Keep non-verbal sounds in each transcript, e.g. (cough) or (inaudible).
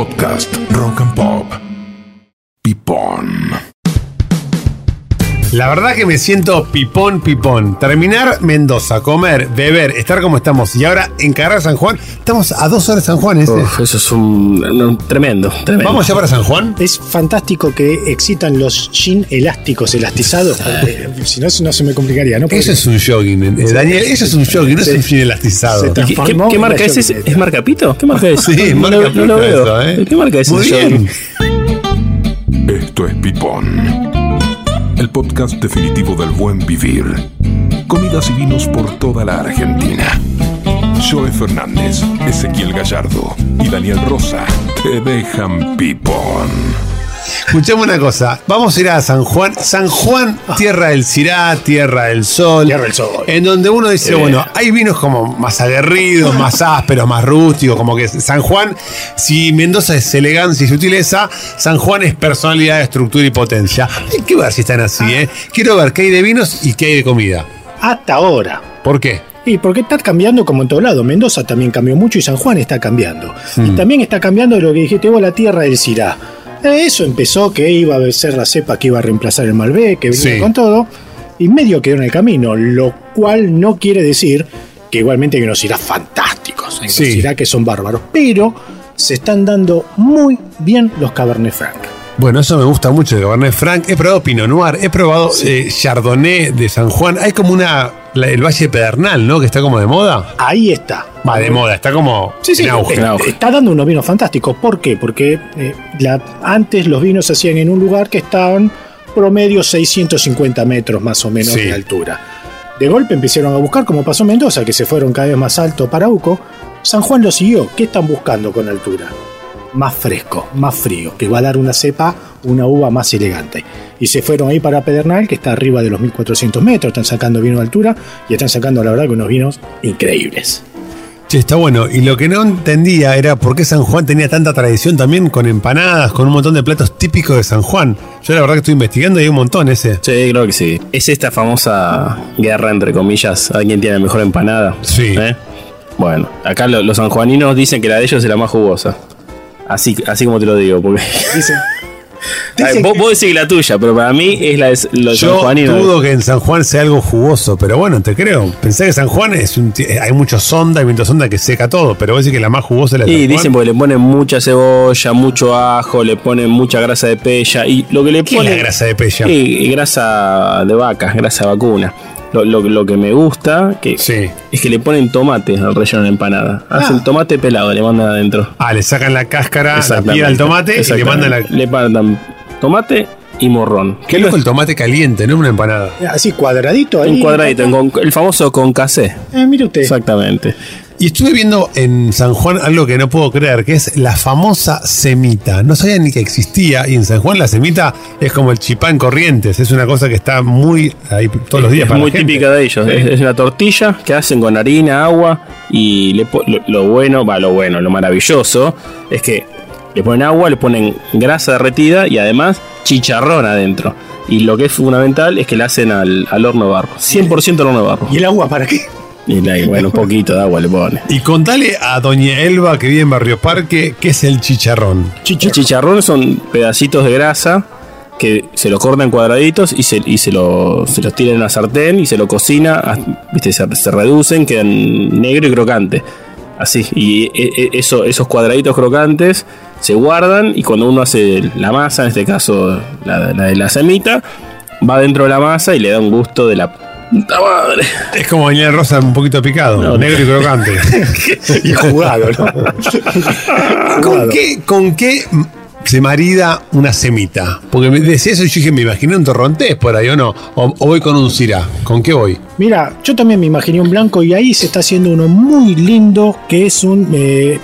Podcast. Rock La verdad que me siento pipón, pipón. Terminar Mendoza, comer, beber, estar como estamos y ahora encargar a San Juan. Estamos a dos horas de San Juan. ¿este? Uf, eso es un, un- tremendo, tremendo. ¿Vamos ya para San Juan? Es fantástico que excitan los jeans elásticos, elastizados. porque, si no, no se me complicaría, ¿no? Porque Eso es un jogging, eh, Daniel. Eso es un jogging, no es un jean elastizado. se ¿Y ¿Qué, marca es? ¿Es, joguineta. ¿Es marca Pito? ¿Qué marca es? (laughs) Sí, no, marca lo- no lo veo. eso, ¿eh? ¿Qué marca es Muy ese bien. jogging? Esto es Pipón. El podcast definitivo del buen vivir. Comidas y vinos por toda la Argentina. Joe Fernández, Ezequiel Gallardo y Daniel Rosa te dejan pipón. Escuchame una cosa. Vamos a ir a San Juan. San Juan, tierra del Cirá, tierra del sol. Tierra del sol. En donde uno dice, bueno, hay vinos como más aguerridos, más ásperos, más rústicos. Como que San Juan, si Mendoza es elegancia y sutileza, San Juan es personalidad, estructura y potencia. Hay que ver si están así, ¿eh? Quiero ver qué hay de vinos y qué hay de comida. Hasta ahora. ¿Por qué? Y porque está cambiando como en todo lado. Mendoza también cambió mucho y San Juan está cambiando. Y también está cambiando lo que dijiste vos, la tierra del Cirá. Eso empezó que iba a ser la cepa que iba a reemplazar el Malbec, que venía Sí. con todo. Y medio quedó en el camino, lo cual no quiere decir que igualmente hay unos Cirá fantásticos. Hay unos Sí. Syrah que son bárbaros. Pero se están dando muy bien los Cabernet Franc. Bueno, eso me gusta mucho de Cabernet Franc. He probado Pinot Noir, he probado eh, Chardonnay de San Juan. Hay como una. La- el Valle de Pedernal, ¿no? Que está como de moda. Ahí está. Va, de moda, está como Sí, sí, en auge. está dando unos vinos fantásticos. ¿Por qué? Porque eh, la- antes los vinos se hacían en un lugar que estaban promedio 650 metros más o menos Sí. de altura. De golpe empezaron a buscar, como pasó en Mendoza, que se fueron cada vez más alto para Uco. San Juan lo siguió. ¿Qué están buscando con altura? Más fresco, más frío, que va a dar una cepa, una uva más elegante. Y se fueron ahí para Pedernal, que está arriba de los 1400 metros. Están sacando vino de altura y están sacando, la verdad, que unos vinos increíbles. Che, está bueno. Y lo que no entendía era por qué San Juan tenía tanta tradición también con empanadas, con un montón de platos típicos de San Juan. Yo la verdad que estoy investigando y hay un montón ese. Sí, creo que sí. Es esta famosa guerra, entre comillas, a quién tiene la mejor empanada. Sí. ¿Eh? Bueno, acá lo- los sanjuaninos dicen que la de ellos es la más jugosa. Así, así como te lo digo, porque. Dicen (laughs) vos, vos decís que la tuya, pero para mí es la de los Yo sanjuaninos. dudo que en San Juan sea algo jugoso, pero bueno, te creo. Pensé que San Juan es un, hay mucho sonda, hay viento sonda que seca todo, pero vos decís que la más jugosa es la de Y San Juan. dicen porque le ponen mucha cebolla, mucho ajo, le ponen mucha grasa de pella y lo que le ¿Qué es ponen la grasa de pella? Sí, y grasa de vaca, grasa vacuna. Lo, lo- lo que me gusta que Sí. es que le ponen tomate al relleno de la empanada. Hacen tomate pelado, le mandan adentro. Ah, le sacan la cáscara, la piel al tomate y le mandan la. Le mandan tomate y morrón. Qué loco el tomate caliente, no una empanada. Así cuadradito ahí. Un cuadradito, con- el famoso con casé. Eh, mire usted. Exactamente. Y estuve viendo en San Juan algo que no puedo creer, que es la famosa semita. No sabía ni que existía. Y en San Juan la semita es como el chipá en Corrientes. Es una cosa que está muy ahí todos los días es para la muy gente. típica de ellos. Es, es una tortilla que hacen con harina, agua y le lo, lo bueno, va, lo bueno, lo maravilloso es que le ponen agua, le ponen grasa derretida y además chicharrón adentro. Y lo que es fundamental es que la hacen al, al horno de barro. 100% al horno de barro. ¿Y el agua para qué? Y bueno, un poquito de agua le pone. Y contale a Doña Elba que vive en Barrio Parque qué es el chicharrón. El chicharrón son pedacitos de grasa que se lo cortan en cuadraditos y se, y se, lo, se los tira en la sartén y se lo cocina, hasta- ¿viste? Se, se reducen, quedan negro y crocante. Así, y e- e- eso, esos cuadraditos crocantes se guardan y cuando uno hace la masa, en este caso la, la de la semita, va dentro de la masa y le da un gusto de la puta madre. Es como Doña Rosa un poquito picado, No, negro y crocante. (laughs) Y jugado, ¿no? (laughs) ¿Con Jugado. qué, ¿Con qué se marida una semita? Porque me decía eso y yo dije, me imaginé un torrontés por ahí o no. O, o voy con un cirá. ¿Con qué voy? Mira, yo también me imaginé un blanco y ahí se está haciendo uno muy lindo que es un. eh,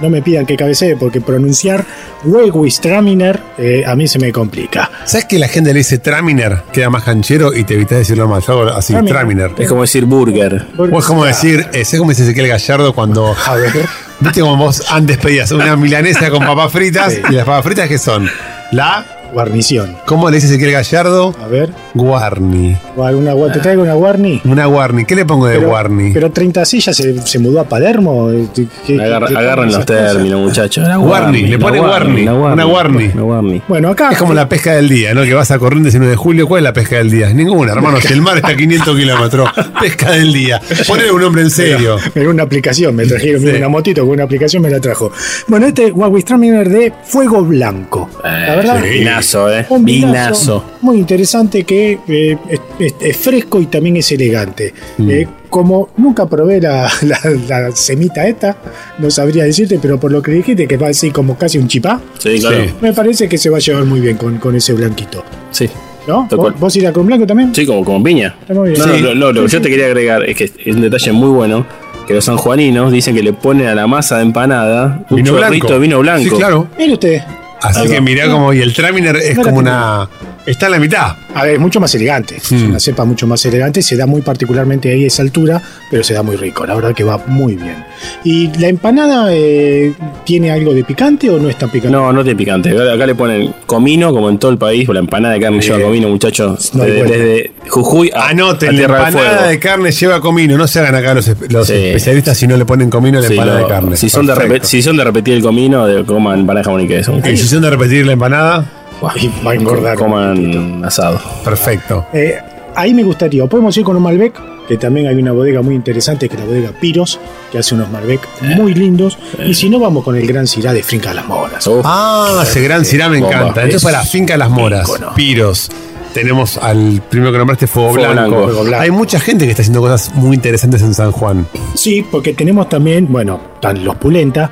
no me pidan que cabecee porque pronunciar Wegwistraminer eh, a mí se me complica. ¿Sabes que la gente le dice Traminer? Queda más canchero y te evitas decirlo mal. Yo hago así, Traminer. Traminer. Es como decir burger. O es como decir, eh, ¿sabes cómo dice Ezequiel Gallardo cuando. A ver. (laughs) ¿Viste como vos antes pedías una milanesa con papas fritas? Sí. ¿Y las papas fritas qué son? La Guarnición. ¿Cómo le dice Ezequiel Gallardo? A ver, Guarni. una, ¿te traigo una Guarni? Una Guarni. ¿Qué le pongo de Pero, Guarni? pero 30 sillas se, se mudó a Palermo. eh, ¿Qué- qué- Agarra- qué- agarren esas los términos, muchachos. Una Warney, le pone Warney, una una Warney. Una Warney. Bueno, acá. Es como la pesca del día, ¿no? Que vas a Corrientes el 9 de julio. ¿Cuál es la pesca del día? Ninguna, hermano. Si el mar está a 500 kilómetros. Pesca del día. Ponle un nombre en serio. En una aplicación, me trajeron Sí. una motito con una aplicación, me la trajo. Bueno, este Huawei Traminer de Fuego Blanco. la verdad, vinazo, eh. un Vinazo. Muy interesante que eh, es, es- es fresco y también es elegante. Mm. Eh, como nunca probé la, (laughs) la- la semita esta, no sabría decirte, pero por lo que dijiste, que va así como casi un chipá, Sí, claro. Sí. me parece que se va a llevar muy bien con, con ese blanquito. Sí. ¿No? ¿Vos, irás con blanco también? Sí, como, como piña. Está muy bien. No, no, Sí. no, no, lo que yo te quería agregar es que es un detalle muy bueno que los sanjuaninos dicen que le ponen a la masa de empanada un Vino chorrito blanco. de vino blanco. Sí, claro. Mire usted. Así que mirá como. Y el Traminer es como una. Está en la mitad. A ver, es mucho más elegante. Es Mm. una cepa mucho más elegante. Se da muy particularmente ahí a esa altura, pero se da muy rico. La verdad que va muy bien. ¿Y la empanada eh, tiene algo de picante o no es tan picante? No, no tiene picante. Acá, le ponen comino, como en todo el país, o la empanada de carne lleva comino, muchachos. no desde, Jujuy a, Anoten, a la Tierra del empanada Fuego. de carne lleva comino. No se hagan acá los, espe- los Sí. especialistas si no le ponen comino a la Sí, empanada lo- de carne. Si son de, si son de repetir el comino, de, coman empanada de jamón y queso. Y si son de repetir la empanada, Y va a engordar. Coman asado. perfecto. Eh, ahí me gustaría. O podemos ir con un Malbec, que también hay una bodega muy interesante, que es la bodega Piros, que hace unos Malbec muy lindos. Y si no, vamos con el Gran Cirá de Finca Las Moras. Uf, Ah, ese gran cirá me Bomba. encanta. Entonces, Es para Finca Las Moras. Piros. Tenemos al primero que nombraste, Fuego, Fuego Blanco. Blanco. Fuego Blanco. Hay mucha gente que está haciendo cosas muy interesantes en San Juan. Sí, porque tenemos también, bueno, están los Pulenta,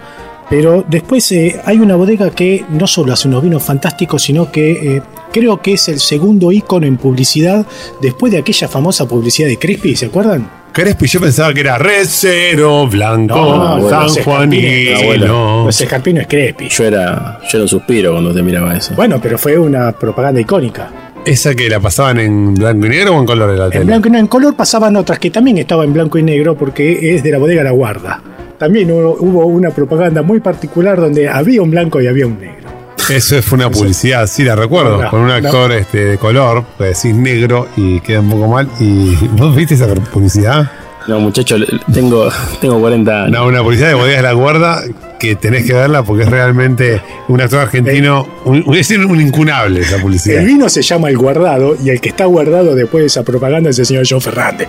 pero después eh, hay una bodega que no solo hace unos vinos fantásticos, sino que eh, creo que es el segundo ícono en publicidad después de aquella famosa publicidad de Crespi, ¿se acuerdan? Crespi, yo pensaba que era Recero Blanco, No, no, San escarpines, Juanino. Los escarpinos es Crespi. yo era, yo era un suspiro cuando te miraba eso. Bueno, pero fue una propaganda icónica. ¿Esa que la pasaban en blanco y negro o en color de la En tele? blanco y no, en color pasaban otras que también estaban en blanco y negro porque es de la bodega La Guarda. También hubo, hubo una propaganda muy particular donde había un blanco y había un negro. Eso fue una publicidad, sí, la recuerdo, No, con un no. actor este, de color, que decís negro y queda un poco mal. ¿Y (laughs) vos viste esa publicidad? No, muchachos, tengo, tengo 40 años. No, una publicidad de Bodegas La Guarda que tenés que verla porque es realmente un actor argentino, un, un- es un incunable esa publicidad. El vino se llama El Guardado y el que está guardado después de esa propaganda es el señor John Fernández.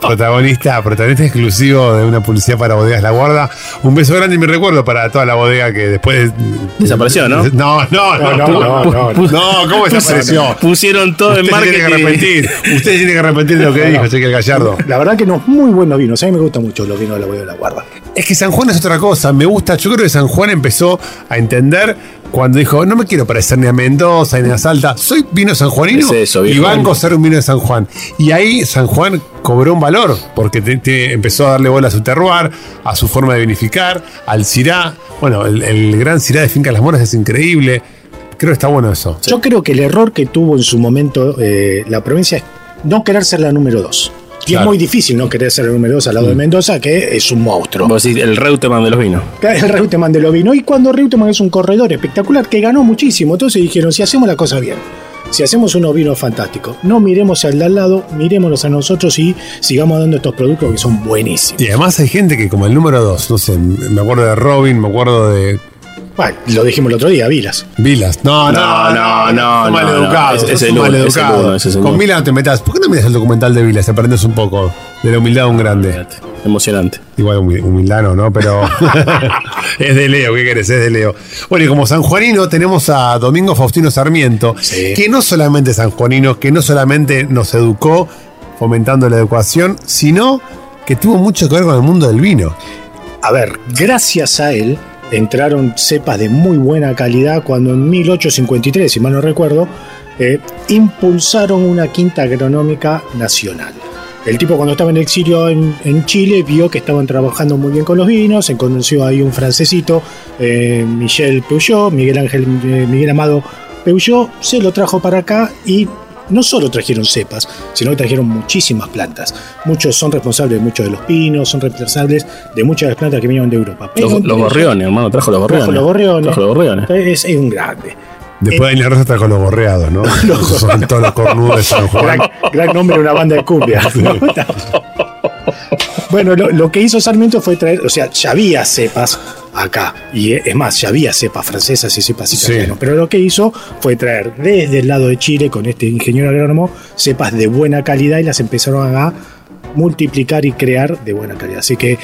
Protagonista, protagonista exclusivo de una publicidad para Bodegas La Guarda. Un beso grande y mi recuerdo para toda la bodega que después. Desapareció, ¿no? No, no, no. No, no, no, no, ¿cómo desapareció? Pusieron todo en Usted se tiene que marketing. arrepentir. Usted tiene que arrepentir de lo que dijo, Ezequiel Gallardo. La verdad que no, muy buenos vinos. A mí me gustan mucho los vinos de la bodega de la Guarda. Es que San Juan es otra cosa. Me gusta. Yo creo que San Juan empezó a entender cuando dijo: No me quiero parecer ni a Mendoza ni a Salta. Soy vino sanjuanino Es eso, y banco ser un vino de San Juan. Y ahí San Juan cobró un valor porque te- te empezó a darle bola a su terroir, a su forma de vinificar, al cirá. Bueno, el, el gran cirá de Finca Las Moras es increíble. Creo que está bueno eso. Yo creo que el error que tuvo en su momento eh, la provincia es no querer ser la número dos. Y Claro. es muy difícil no querer ser la número dos al lado de Mendoza, que es un monstruo. Vos decís, el Reutemann de los vinos. El Reutemann de lo vino. Y cuando Reutemann es un corredor espectacular que ganó muchísimo, entonces dijeron: si hacemos la cosa bien, si hacemos unos vinos fantásticos, no miremos al de al lado, mirémonos a nosotros y sigamos dando estos productos que son buenísimos. Y además hay gente que, como el número dos, no sé, me acuerdo de Robin, me acuerdo de Bueno, lo dijimos el otro día, Vilas. Vilas. No, no, No, no, no. sos Es- el es el Con. Vilas no te metas. ¿Por qué no miras el documental de Vilas? Aprendes un poco de la humildad de un grande. Emocionante. Igual humi- humildad no, ¿no? Pero (laughs) es de Leo, ¿qué querés? Es de Leo. Bueno, y como sanjuanino tenemos a Domingo Faustino Sarmiento, Sí. que no solamente es sanjuanino, que no solamente nos educó fomentando la educación, sino que tuvo mucho que ver con el mundo del vino. A ver, gracias a él entraron cepas de muy buena calidad cuando en 1853, si mal no recuerdo, eh, impulsaron una quinta agronómica nacional. El tipo cuando estaba en exilio en, en Chile vio que estaban trabajando muy bien con los vinos, se conoció ahí un francesito, eh, Michel Peugeot, Miguel Ángel, eh, Miguel Amado Peugeot, se lo trajo para acá y no solo trajeron cepas, sino que trajeron muchísimas plantas. Muchos son responsables de muchos de los pinos, son responsables de muchas de las plantas que vinieron de Europa. Pero Los, los gorriones, hermano, trajo los gorriones. Trajo los gorriones. Trajo los gorriones. Es, es un grande. Después Daniel Rosa está con los gorreados, ¿no? (laughs) Son todos los cornudos de San Juan. gran, gran nombre de una banda de cumbia. (laughs) bueno, lo, lo que hizo Sarmiento fue traer, o sea, ya había cepas acá, y es más, ya había cepas francesas y cepas Sí. italianas, pero lo que hizo fue traer desde el lado de Chile, con este ingeniero agrónomo, cepas de buena calidad y las empezaron a multiplicar y crear de buena calidad. Así que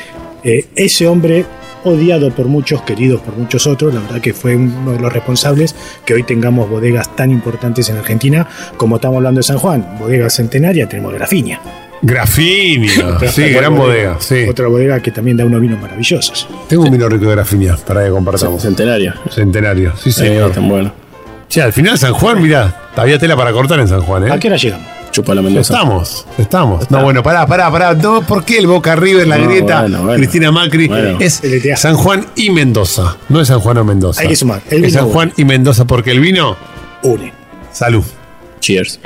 eh, ese hombre odiado por muchos, queridos por muchos otros, la verdad que fue uno de los responsables que hoy tengamos bodegas tan importantes en Argentina como estamos hablando de San Juan, bodega centenaria, tenemos Grafinia. Grafinia. Sí, gran bodega. Sí. Otra bodega que también da unos vinos maravillosos. Tengo un vino rico de Grafinia para que compartamos. Centenario. Centenario. Sí, Eh, señor. tan bueno. Che, al final San Juan, mirá, había tela para cortar en San Juan, ¿eh? ¿A qué hora llegamos? Chupa la Mendoza. Estamos, estamos. No, bueno, pará, pará, pará. No, ¿Por qué el Boca River, la No, grieta, bueno, bueno. Cristina Macri? Bueno. Es LTA. San Juan y Mendoza. No es San Juan o Mendoza. Hay que sumar. El Es vino San Juan y Mendoza porque el vino, Une. salud. Cheers.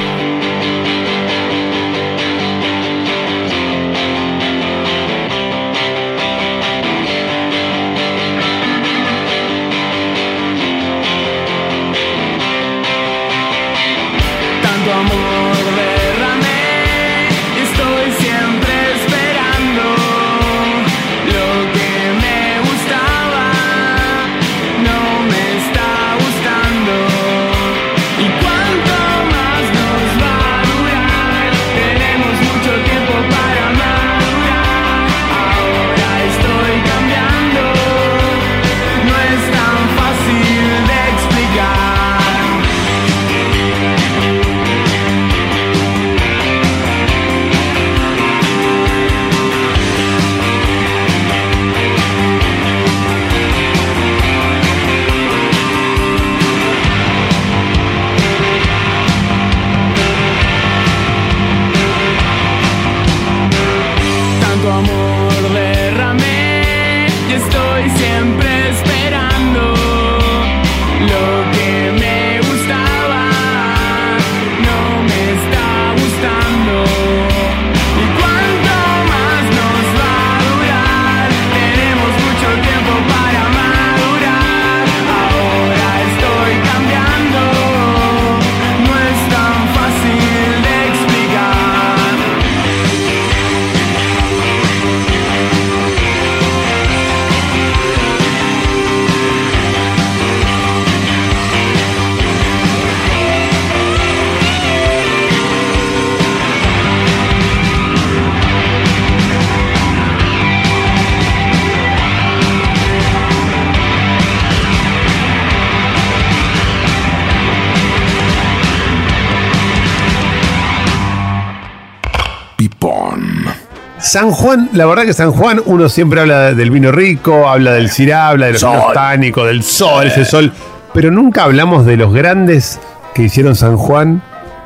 San Juan, la verdad que San Juan, uno siempre habla del vino rico, habla del cirá, habla de los Sol. vinos tánicos, del sol, ese sol, pero nunca hablamos de los grandes que hicieron San Juan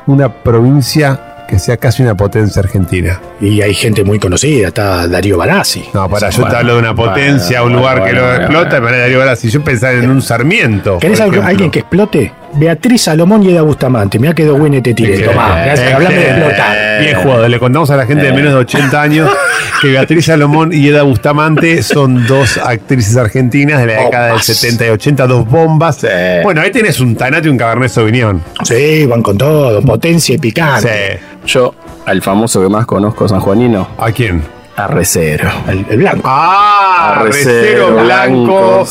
una provincia que sea casi una potencia argentina. Y hay gente muy conocida, está Darío Barassi. No, para, yo te hablo de una potencia, bueno, un lugar que lo explota, bueno. me van a decir, ahora, si yo pensaba en un Sarmiento. ¿Querés algo- alguien que explote? Beatriz Salomón y Eda Bustamante. Mirá que dos buenos te tiré. Eh, Tomá, eh, hablame de eh, explotar. Bien jugado. Le contamos a la gente de menos de 80 años que Beatriz Salomón y Eda Bustamante son dos actrices argentinas de la década del Bombas. 70 y 80, dos bombas. Bueno, ahí tenés un Tanate y un Cabernet Sauvignon. Sí, van con todo. Potencia y picante. Sí. Yo, al famoso que más conozco sanjuanino, ¿A quién? A Recero. El, el blanco. Ah, Arrecero Recero Blanco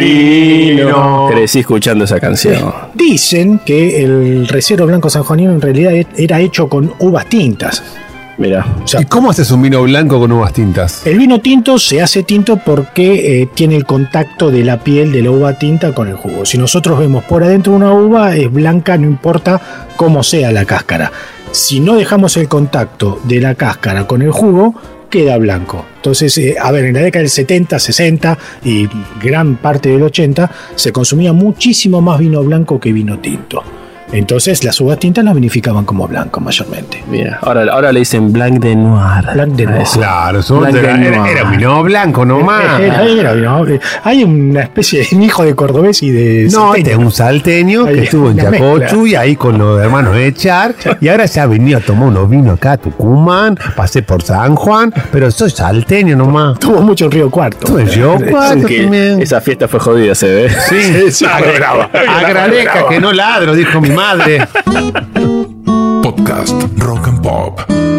Sanjuanino. Crecí escuchando esa canción. Dicen que el recero blanco sanjuanino en realidad e- era hecho con uvas tintas. Mira, O sea, ¿Y cómo haces un vino blanco con uvas tintas? el vino tinto se hace tinto porque eh, tiene el contacto de la piel de la uva tinta con el jugo. Si nosotros vemos por adentro una uva, es blanca, no importa cómo sea la cáscara. Si no dejamos el contacto de la cáscara con el jugo, queda blanco. Entonces, eh, a ver, en la década del 70, 60 y gran parte del 80 se consumía muchísimo más vino blanco que vino tinto. Entonces las uvas tintas las vinificaban como blanco mayormente. Mira, ahora, ahora le dicen Blanc de Noir. Blanc de Noir. Claro, eso Blanc era, de era, era vino blanco nomás. Era- era vino- hay una especie de hijo de cordobés y de No, este es un salteño que estuvo en Chacochu mezcla. y ahí con los hermanos Echar. Y ahora se ha venido a tomar unos vinos acá a Tucumán, pasé por San Juan, pero soy salteño nomás. Tuvo mucho en Río Cuarto. Tuve yo Que también. esa fiesta fue jodida, se ve. Sí, Sí, brava. agradezca que no ladro, dijo mi madre. Podcast Rock and Pop.